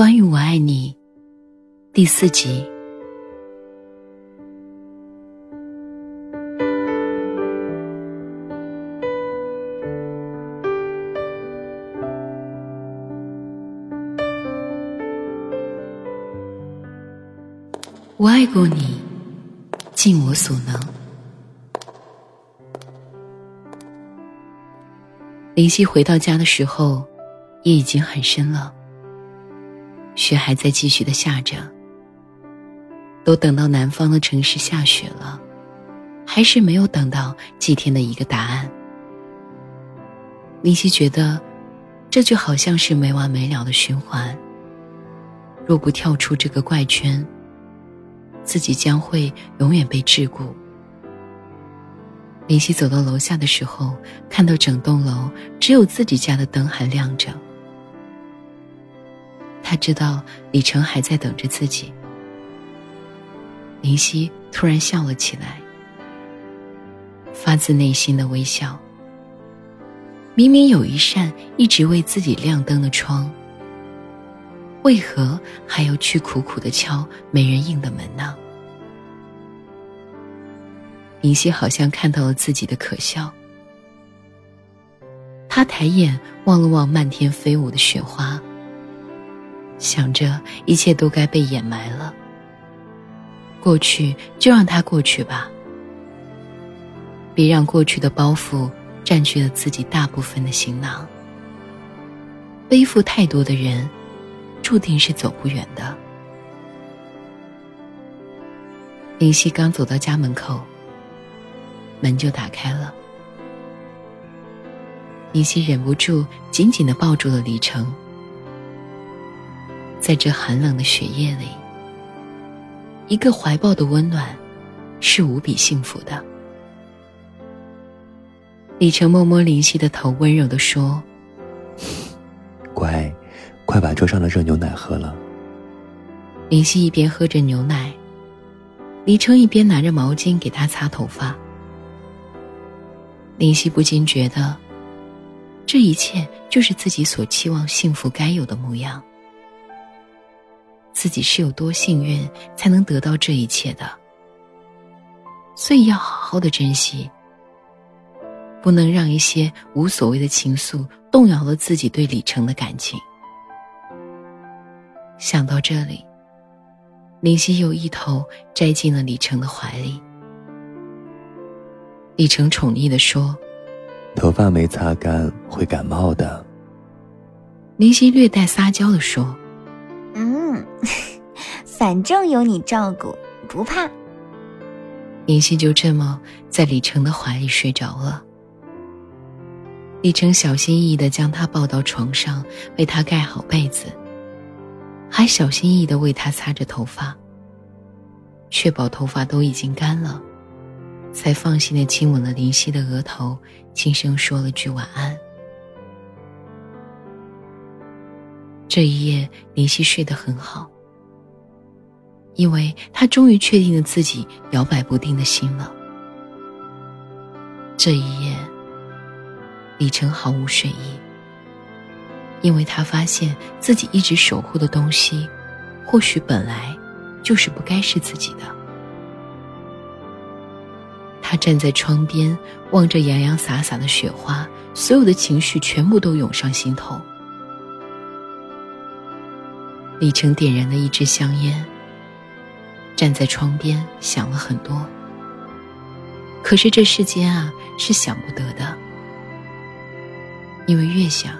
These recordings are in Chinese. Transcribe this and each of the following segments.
关于我爱你，第四集。我爱过你，尽我所能。林夕回到家的时候，夜已经很深了，雪还在继续的下着。都等到南方的城市下雪了，还是没有等到祭天的一个答案。林夕觉得，这就好像是没完没了的循环。若不跳出这个怪圈，自己将会永远被桎梏。林夕走到楼下的时候，看到整栋楼只有自己家的灯还亮着。他知道李成还在等着自己。林夕突然笑了起来，发自内心的微笑。明明有一扇一直为自己亮灯的窗。为何还要去苦苦的敲没人应的门呢？林夕好像看到了自己的可笑，他抬眼望了望漫天飞舞的雪花，想着一切都该被掩埋了。过去就让它过去吧，别让过去的包袱占据了自己大部分的行囊。背负太多的人。注定是走不远的。林夕刚走到家门口，门就打开了。林夕忍不住紧紧的抱住了李成。在这寒冷的雪夜里，一个怀抱的温暖，是无比幸福的。李成摸摸林夕的头，温柔的说：“乖。”快把桌上的热牛奶喝了。林夕一边喝着牛奶，李成一边拿着毛巾给她擦头发。林夕不禁觉得，这一切就是自己所期望幸福该有的模样。自己是有多幸运才能得到这一切的，所以要好好的珍惜，不能让一些无所谓的情愫动摇了自己对李成的感情。想到这里，林夕又一头栽进了李成的怀里。李成宠溺的说：“头发没擦干会感冒的。”林夕略带撒娇的说：“嗯，反正有你照顾，不怕。”林夕就这么在李成的怀里睡着了。李成小心翼翼的将他抱到床上，为他盖好被子。还小心翼翼的为他擦着头发，确保头发都已经干了，才放心的亲吻了林夕的额头，轻声说了句晚安。这一夜，林夕睡得很好，因为他终于确定了自己摇摆不定的心了。这一夜，李成毫无睡意。因为他发现自己一直守护的东西，或许本来就是不该是自己的。他站在窗边，望着洋洋洒洒的雪花，所有的情绪全部都涌上心头。李成点燃了一支香烟，站在窗边想了很多。可是这世间啊，是想不得的，因为越想。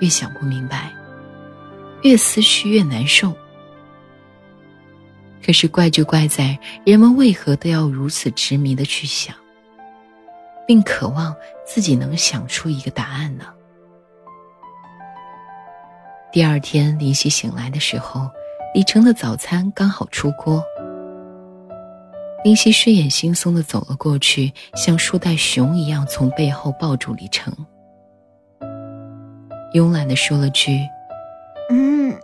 越想不明白，越思绪越难受。可是怪就怪在人们为何都要如此执迷的去想，并渴望自己能想出一个答案呢？第二天，林夕醒来的时候，李成的早餐刚好出锅。林夕睡眼惺忪的走了过去，像树袋熊一样从背后抱住李成。慵懒的说了句：“嗯，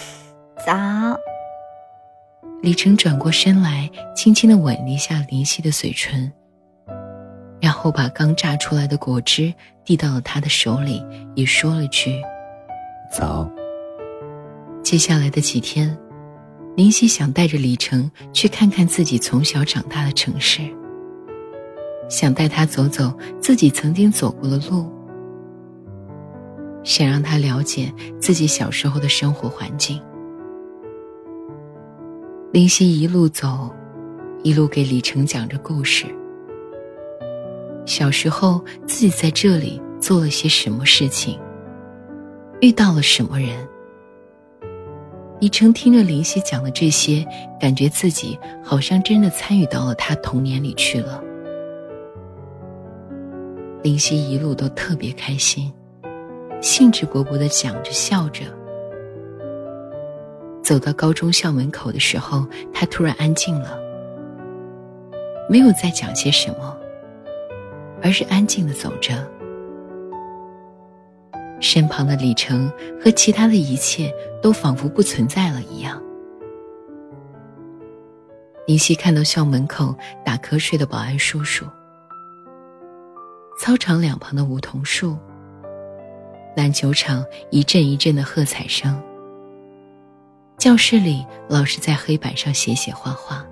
早。”李成转过身来，轻轻的吻了一下林夕的嘴唇，然后把刚榨出来的果汁递到了他的手里，也说了句：“早。”接下来的几天，林夕想带着李成去看看自己从小长大的城市，想带他走走自己曾经走过的路，想让他了解自己小时候的生活环境。林夕一路走，一路给李成讲着故事。小时候自己在这里做了些什么事情，遇到了什么人。李成听着林夕讲的这些，感觉自己好像真的参与到了他童年里去了。林夕一路都特别开心，兴致勃勃的讲着笑着。走到高中校门口的时候，他突然安静了，没有再讲些什么，而是安静的走着。身旁的李成和其他的一切都仿佛不存在了一样。林夕看到校门口打瞌睡的保安叔叔，操场两旁的梧桐树，篮球场一阵一阵的喝彩声。教室里，老师在黑板上写写画画。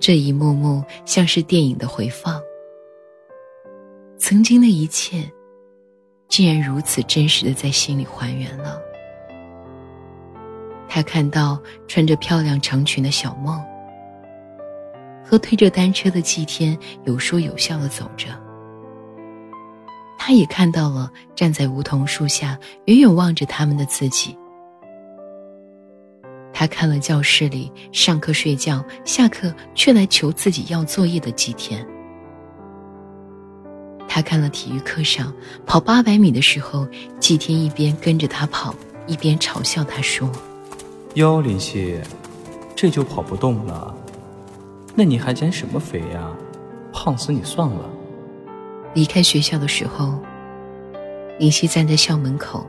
这一幕幕像是电影的回放。曾经的一切，竟然如此真实的在心里还原了。他看到穿着漂亮长裙的小梦，和推着单车的季天有说有笑的走着。他也看到了站在梧桐树下远远望着他们的自己。他看了教室里上课睡觉，下课却来求自己要作业的季天。他看了体育课上跑八百米的时候，季天一边跟着他跑，一边嘲笑他说：“哟，林夕，这就跑不动了？那你还减什么肥呀？胖死你算了。”离开学校的时候，林夕站在校门口，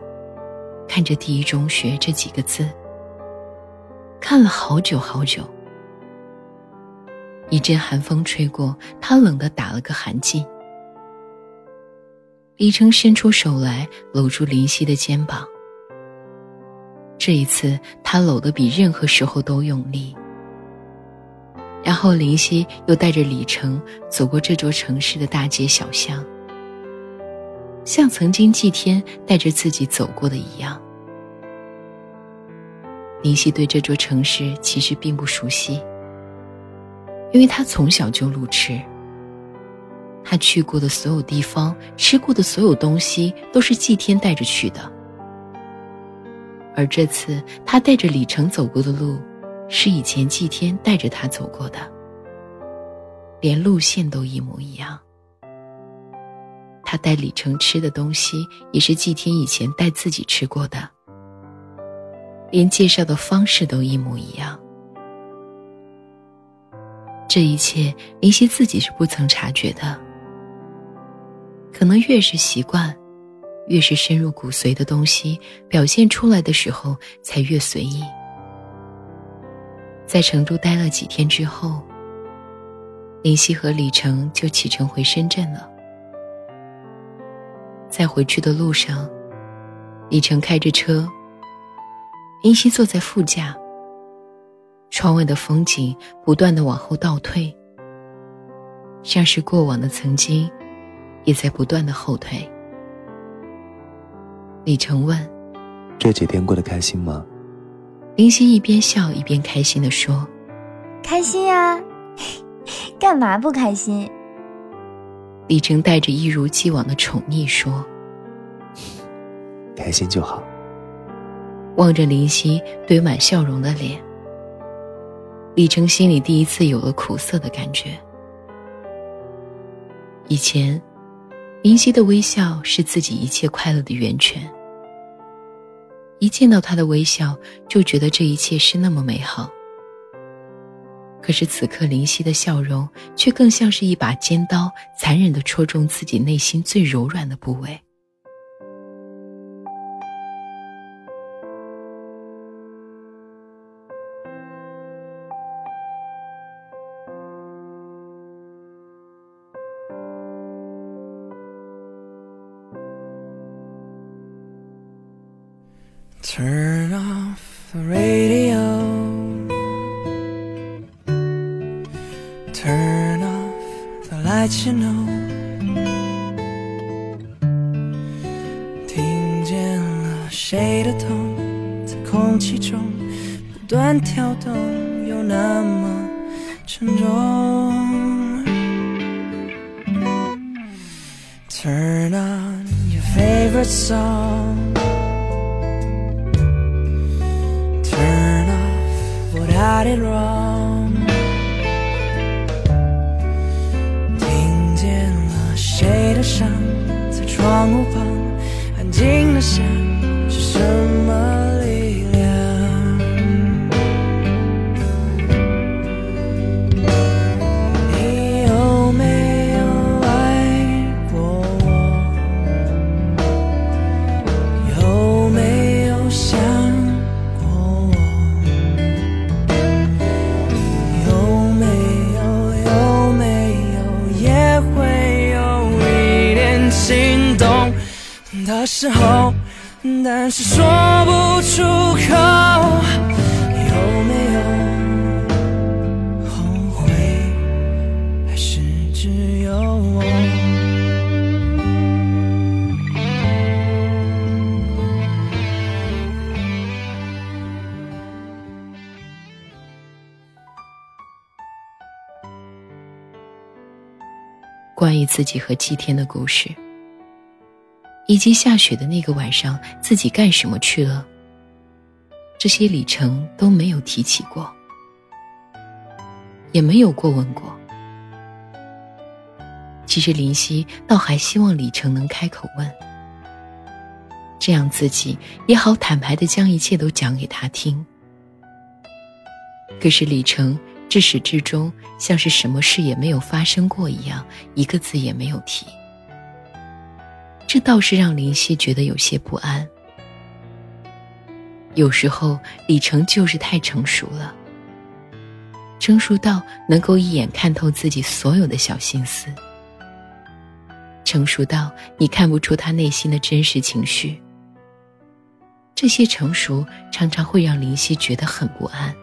看着“第一中学”这几个字。看了好久好久，一阵寒风吹过，他冷得打了个寒噤。李成伸出手来搂住林夕的肩膀，这一次他搂得比任何时候都用力。然后林夕又带着李成走过这座城市的大街小巷，像曾经祭天带着自己走过的一样。林夕对这座城市其实并不熟悉，因为他从小就路痴。他去过的所有地方，吃过的所有东西，都是祭天带着去的。而这次他带着李成走过的路，是以前祭天带着他走过的，连路线都一模一样。他带李成吃的东西，也是祭天以前带自己吃过的。连介绍的方式都一模一样，这一切林夕自己是不曾察觉的。可能越是习惯，越是深入骨髓的东西，表现出来的时候才越随意。在成都待了几天之后，林夕和李成就启程回深圳了。在回去的路上，李成开着车。林夕坐在副驾，窗外的风景不断的往后倒退，像是过往的曾经，也在不断的后退。李成问：“这几天过得开心吗？”林夕一边笑一边开心的说：“开心呀，干嘛不开心？”李成带着一如既往的宠溺说：“开心就好。”望着林夕堆满笑容的脸，李成心里第一次有了苦涩的感觉。以前，林夕的微笑是自己一切快乐的源泉。一见到他的微笑，就觉得这一切是那么美好。可是此刻，林夕的笑容却更像是一把尖刀，残忍的戳中自己内心最柔软的部位。Turn off the radio. Turn off the lights, you know. 听见了谁的痛，在空气中不断跳动，又那么沉重。Turn on your favorite song. Off what I did wrong. 听见了谁的伤，在窗户旁自己和祭天的故事，以及下雪的那个晚上自己干什么去了，这些李程都没有提起过，也没有过问过。其实林夕倒还希望李成能开口问，这样自己也好坦白的将一切都讲给他听。可是李成至始至终像是什么事也没有发生过一样，一个字也没有提。这倒是让林夕觉得有些不安。有时候李成就是太成熟了，成熟到能够一眼看透自己所有的小心思，成熟到你看不出他内心的真实情绪。这些成熟常常会让林夕觉得很不安。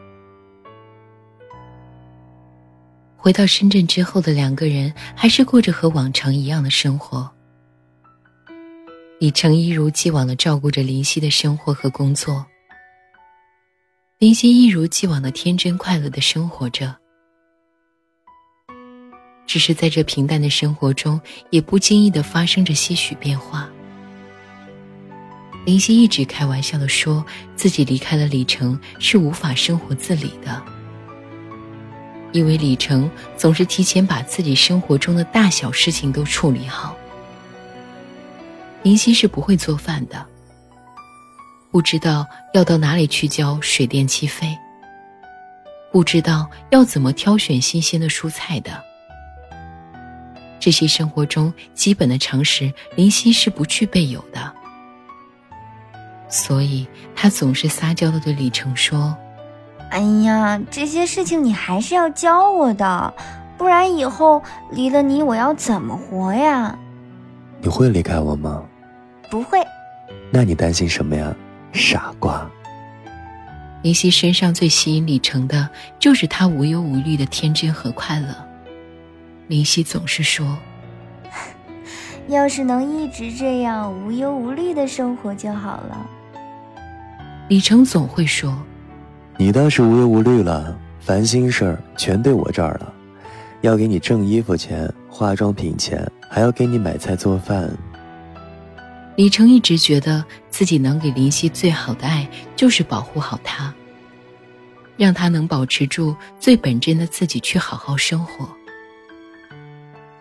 回到深圳之后的两个人，还是过着和往常一样的生活。李成一如既往的照顾着林夕的生活和工作，林夕一如既往的天真快乐的生活着。只是在这平淡的生活中，也不经意的发生着些许变化。林夕一直开玩笑的说自己离开了李成是无法生活自理的。因为李成总是提前把自己生活中的大小事情都处理好。林夕是不会做饭的，不知道要到哪里去交水电气费，不知道要怎么挑选新鲜的蔬菜的。这些生活中基本的常识，林夕是不具备有的，所以他总是撒娇的对李成说。哎呀，这些事情你还是要教我的，不然以后离了你我要怎么活呀？你会离开我吗？不会。那你担心什么呀，傻瓜？林夕身上最吸引李成的，就是他无忧无虑的天真和快乐。林夕总是说：“要是能一直这样无忧无虑的生活就好了。”李成总会说。你倒是无忧无虑了，烦心事儿全对我这儿了，要给你挣衣服钱、化妆品钱，还要给你买菜做饭。李成一直觉得自己能给林夕最好的爱，就是保护好她，让她能保持住最本真的自己，去好好生活。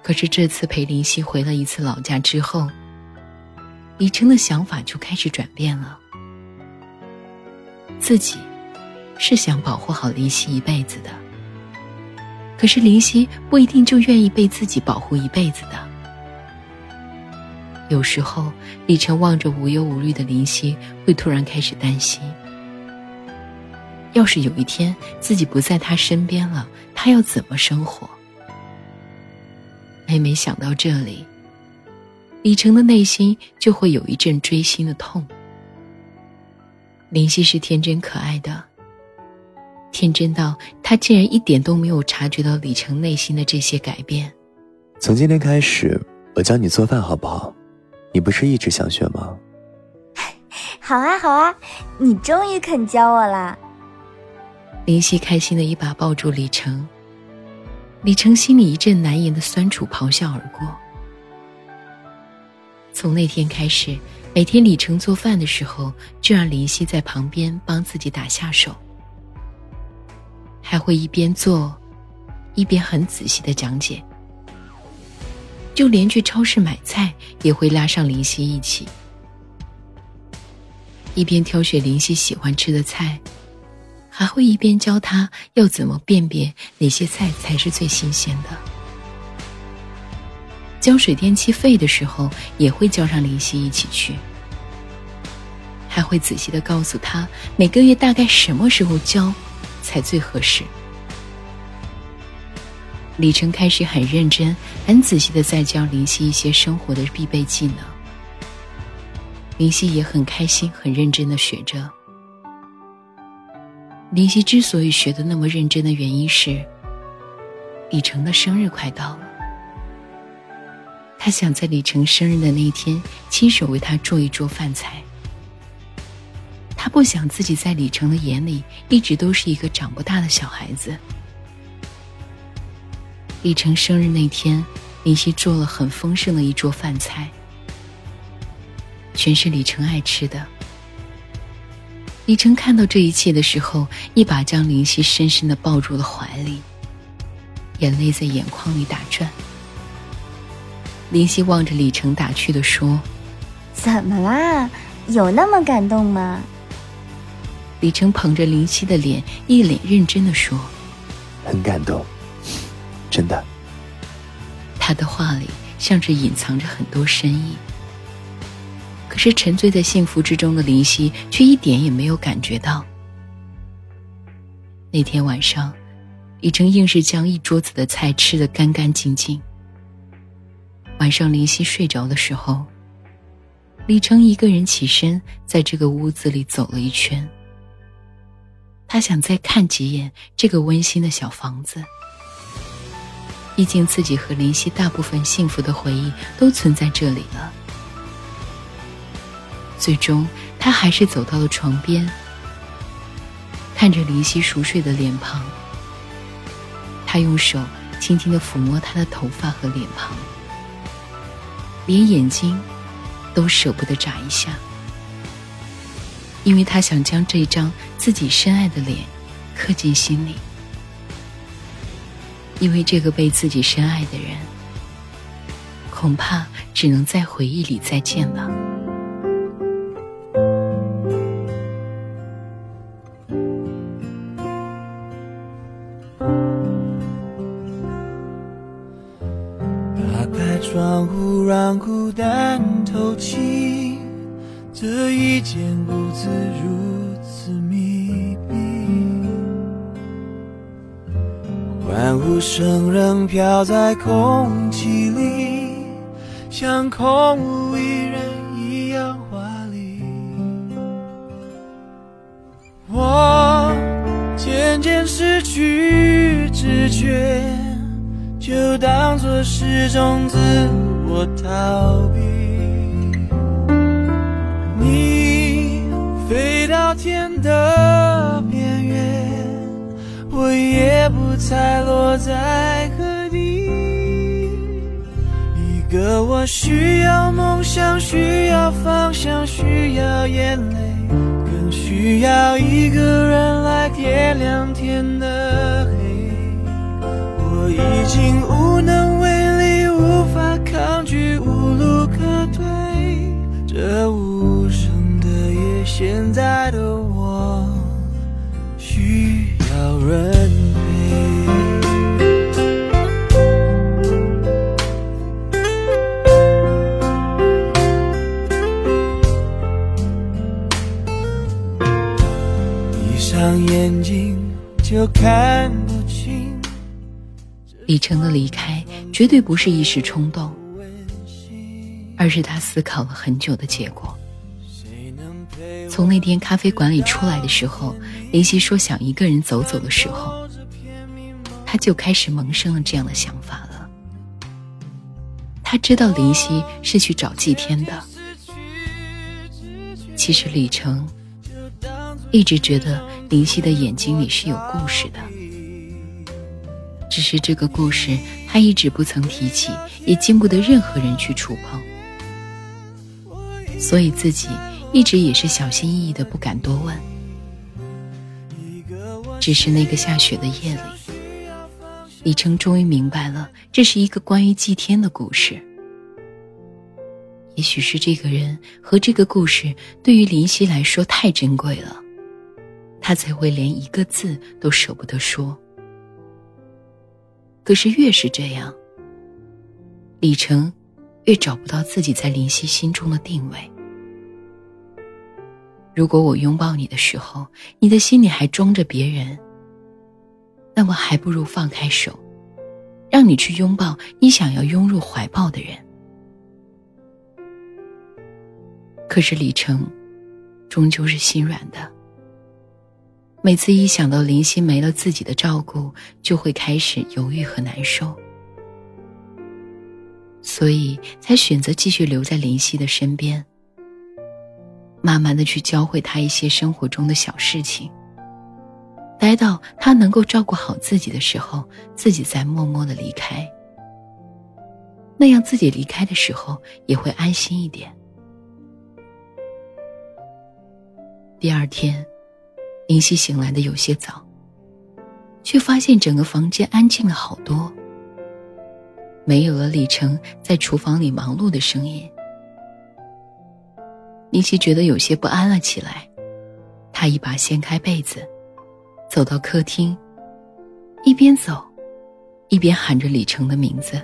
可是这次陪林夕回了一次老家之后，李成的想法就开始转变了，自己。是想保护好林夕一辈子的，可是林夕不一定就愿意被自己保护一辈子的。有时候，李晨望着无忧无虑的林夕，会突然开始担心：要是有一天自己不在他身边了，他要怎么生活？每每想到这里，李晨的内心就会有一阵锥心的痛。林夕是天真可爱的，天真到他竟然一点都没有察觉到李成内心的这些改变。从今天开始，我教你做饭好不好？你不是一直想学吗？好啊，好啊，你终于肯教我啦！林夕开心的一把抱住李成，李成心里一阵难言的酸楚咆哮而过。从那天开始，每天李成做饭的时候，就让林夕在旁边帮自己打下手，还会一边做，一边很仔细的讲解。就连去超市买菜，也会拉上林夕一起。一边挑选林夕喜欢吃的菜，还会一边教他要怎么辨别哪些菜才是最新鲜的。交水电气费的时候，也会叫上林夕一起去，还会仔细的告诉他每个月大概什么时候交才最合适。李成开始很认真、很仔细的在教林夕一些生活的必备技能。林夕也很开心，很认真的学着。林夕之所以学的那么认真的原因是，李成的生日快到了，他想在李成生日的那天亲手为他做一桌饭菜。他不想自己在李成的眼里一直都是一个长不大的小孩子。李成生日那天，林夕做了很丰盛的一桌饭菜。全是李成爱吃的。李成看到这一切的时候，一把将林夕深深的抱入了怀里，眼泪在眼眶里打转。林夕望着李成打趣的说：“怎么啦？有那么感动吗？”李成捧着林夕的脸，一脸认真的说：“很感动，真的。”他的话里像是隐藏着很多深意。可是沉醉在幸福之中的林夕却一点也没有感觉到。那天晚上，李成硬是将一桌子的菜吃得干干净净。晚上林夕睡着的时候，李成一个人起身，在这个屋子里走了一圈。他想再看几眼这个温馨的小房子，毕竟自己和林夕大部分幸福的回忆都存在这里了。最终，他还是走到了床边，看着林夕熟睡的脸庞。他用手轻轻的抚摸她的头发和脸庞，连眼睛都舍不得眨一下，因为他想将这张自己深爱的脸刻进心里。因为这个被自己深爱的人，恐怕只能在回忆里再见了。天的边缘，我也不猜落在何地。一个我需要梦想，需要方向，需要眼泪，更需要一个人来点亮天的黑。我已经无能为力，无法抗拒，无路可退。这无，现在的我需要人陪。闭上眼睛就看不清。李成的离开绝对不是一时冲动，而是他思考了很久的结果。从那天咖啡馆里出来的时候，林夕说想一个人走走的时候，他就开始萌生了这样的想法了。他知道林夕是去找祭天的，其实李成一直觉得林夕的眼睛里是有故事的，只是这个故事他一直不曾提起，也经不得任何人去触碰，所以自己。一直也是小心翼翼的，不敢多问。只是那个下雪的夜里，李成终于明白了，这是一个关于祭天的故事。也许是这个人和这个故事对于林夕来说太珍贵了，他才会连一个字都舍不得说。可是越是这样，李成越找不到自己在林夕心中的定位。如果我拥抱你的时候，你的心里还装着别人，那么还不如放开手，让你去拥抱你想要拥入怀抱的人。可是李成，终究是心软的。每次一想到林夕没了自己的照顾，就会开始犹豫和难受，所以才选择继续留在林夕的身边。慢慢的去教会他一些生活中的小事情，待到他能够照顾好自己的时候，自己再默默的离开。那样自己离开的时候也会安心一点。第二天，林夕醒来的有些早，却发现整个房间安静了好多，没有了李成在厨房里忙碌的声音。林夕觉得有些不安了起来，他一把掀开被子，走到客厅，一边走，一边喊着李成的名字。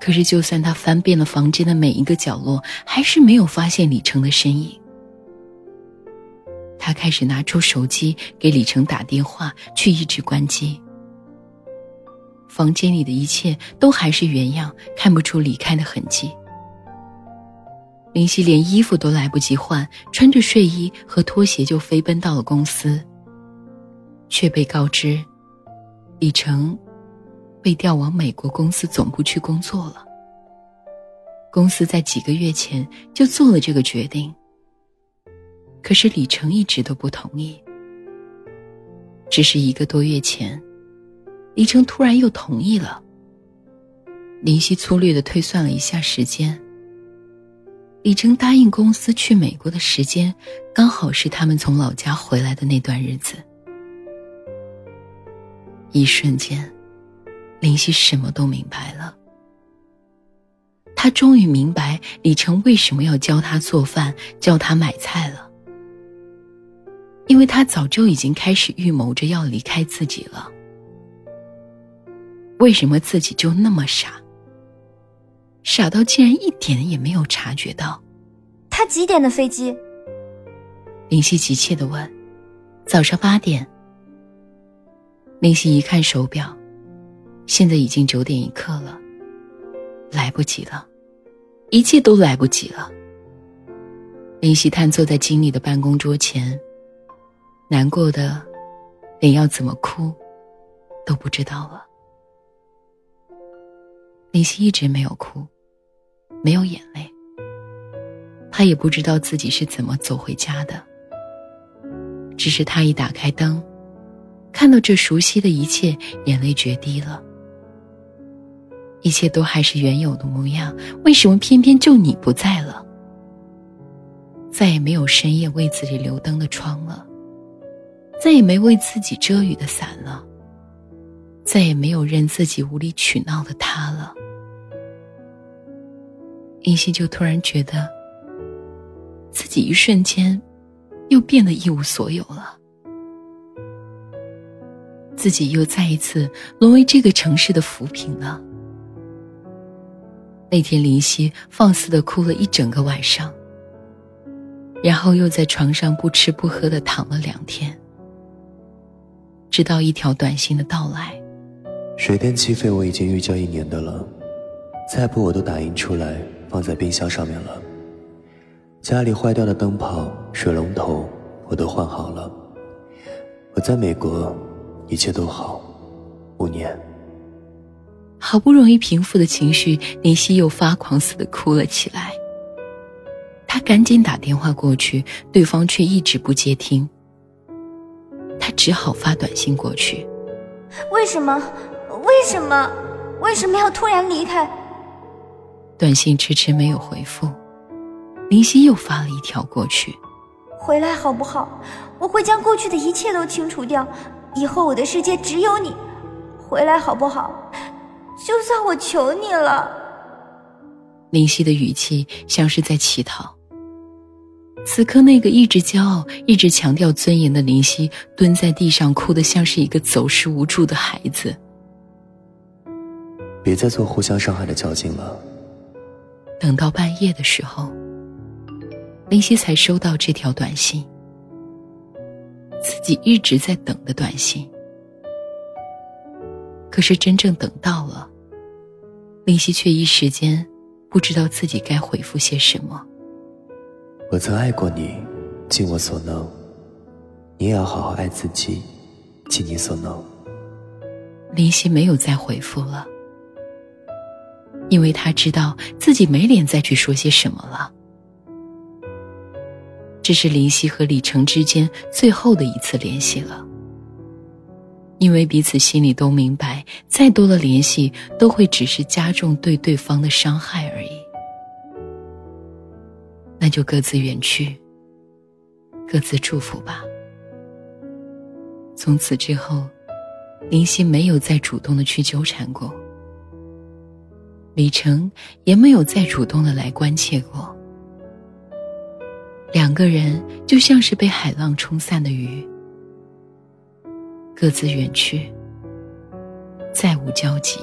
可是，就算他翻遍了房间的每一个角落，还是没有发现李成的身影。他开始拿出手机给李成打电话，却一直关机。房间里的一切都还是原样，看不出离开的痕迹。林夕连衣服都来不及换，穿着睡衣和拖鞋就飞奔到了公司，却被告知，李成被调往美国公司总部去工作了。公司在几个月前就做了这个决定，可是李成一直都不同意。只是一个多月前，李成突然又同意了。林夕粗略的推算了一下时间。李成答应公司去美国的时间，刚好是他们从老家回来的那段日子。一瞬间，林夕什么都明白了。他终于明白李成为什么要教他做饭、教他买菜了。因为他早就已经开始预谋着要离开自己了。为什么自己就那么傻？傻到竟然一点也没有察觉到。他几点的飞机？林夕急切的问。早上八点。林夕一看手表，现在已经九点一刻了。来不及了，一切都来不及了。林夕瘫坐在经理的办公桌前，难过的连要怎么哭都不知道了。林夕一直没有哭。没有眼泪，他也不知道自己是怎么走回家的。只是他一打开灯，看到这熟悉的一切，眼泪决堤了。一切都还是原有的模样，为什么偏偏就你不在了？再也没有深夜为自己留灯的窗了，再也没为自己遮雨的伞了，再也没有任自己无理取闹的他了。林夕就突然觉得，自己一瞬间又变得一无所有了，自己又再一次沦为这个城市的浮萍了。那天，林夕放肆的哭了一整个晚上，然后又在床上不吃不喝的躺了两天，直到一条短信的到来：水电气费我已经预交一年的了，菜谱我都打印出来。放在冰箱上面了。家里坏掉的灯泡、水龙头我都换好了。我在美国，一切都好。五年，好不容易平复的情绪，林夕又发狂似的哭了起来。他赶紧打电话过去，对方却一直不接听。他只好发短信过去：“为什么？为什么？为什么要突然离开？”短信迟迟没有回复。林夕又发了一条过去：“回来好不好？我会将过去的一切都清除掉，以后我的世界只有你。回来好不好？就算我求你了。”林夕的语气像是在乞讨。此刻，那个一直骄傲、一直强调尊严的林夕，蹲在地上哭得像是一个走失无助的孩子。别再做互相伤害的较劲了。等到半夜的时候。林夕才收到这条短信，自己一直在等的短信。可是真正等到了，林夕却一时间不知道自己该回复些什么。我曾爱过你，尽我所能，你也要好好爱自己，尽你所能。林夕没有再回复了，因为他知道自己没脸再去说些什么了。这是林夕和李成之间最后的一次联系了，因为彼此心里都明白，再多的联系都会只是加重对对方的伤害而已。那就各自远去，各自祝福吧。从此之后，林夕没有再主动的去纠缠过，李成也没有再主动的来关切过。两个人就像是被海浪冲散的鱼，各自远去，再无交集。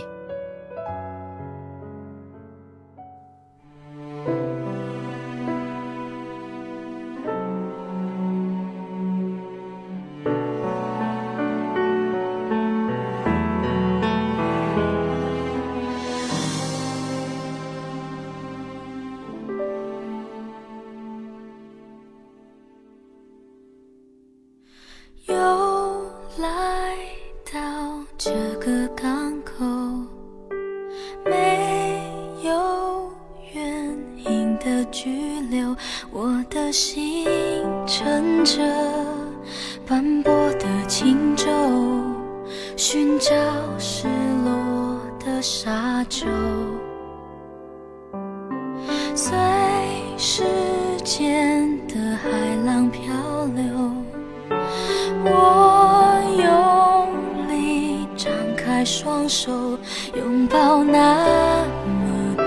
拥抱那么多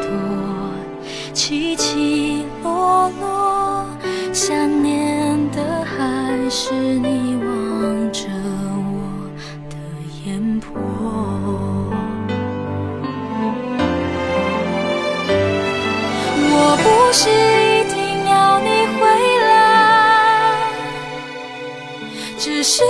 起起落落。想念的还是你望着我的眼波。我不是一定要你回来，只是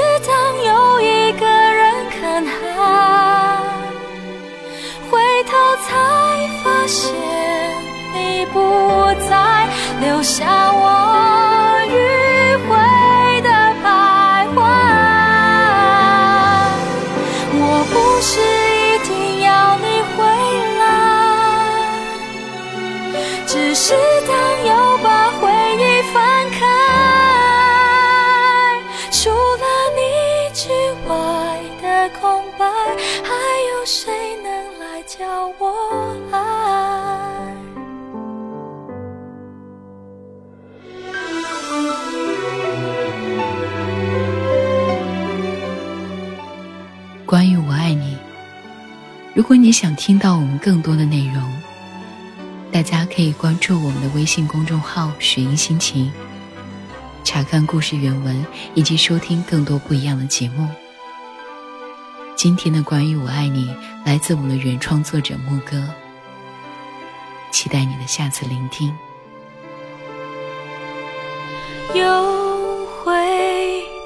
关于我爱你，如果你想听到我们更多的内容，大家可以关注我们的微信公众号“雪音心情”，查看故事原文以及收听更多不一样的节目。今天的关于我爱你来自我们的原创作者木哥，期待你的下次聆听。又回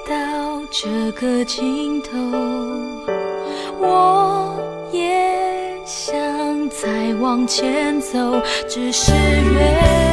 到这个尽头，我也想再往前走，只是越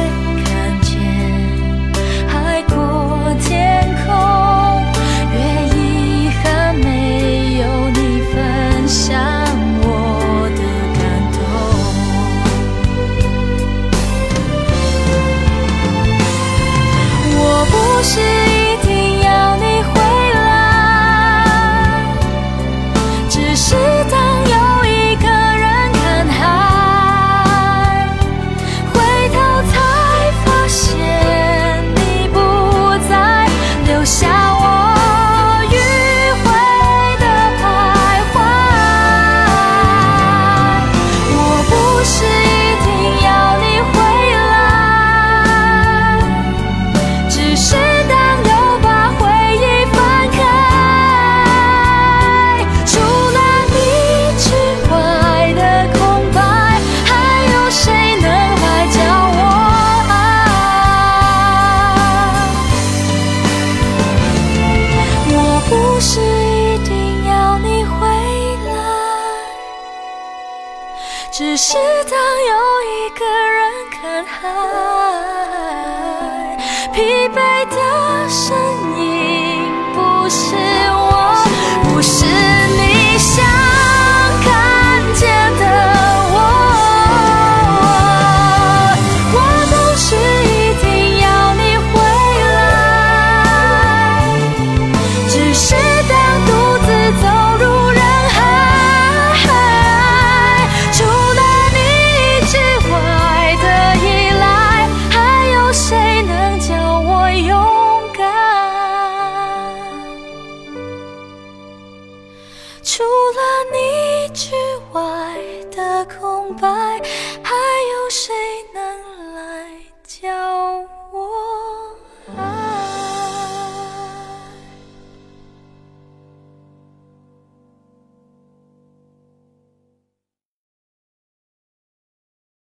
疲惫的身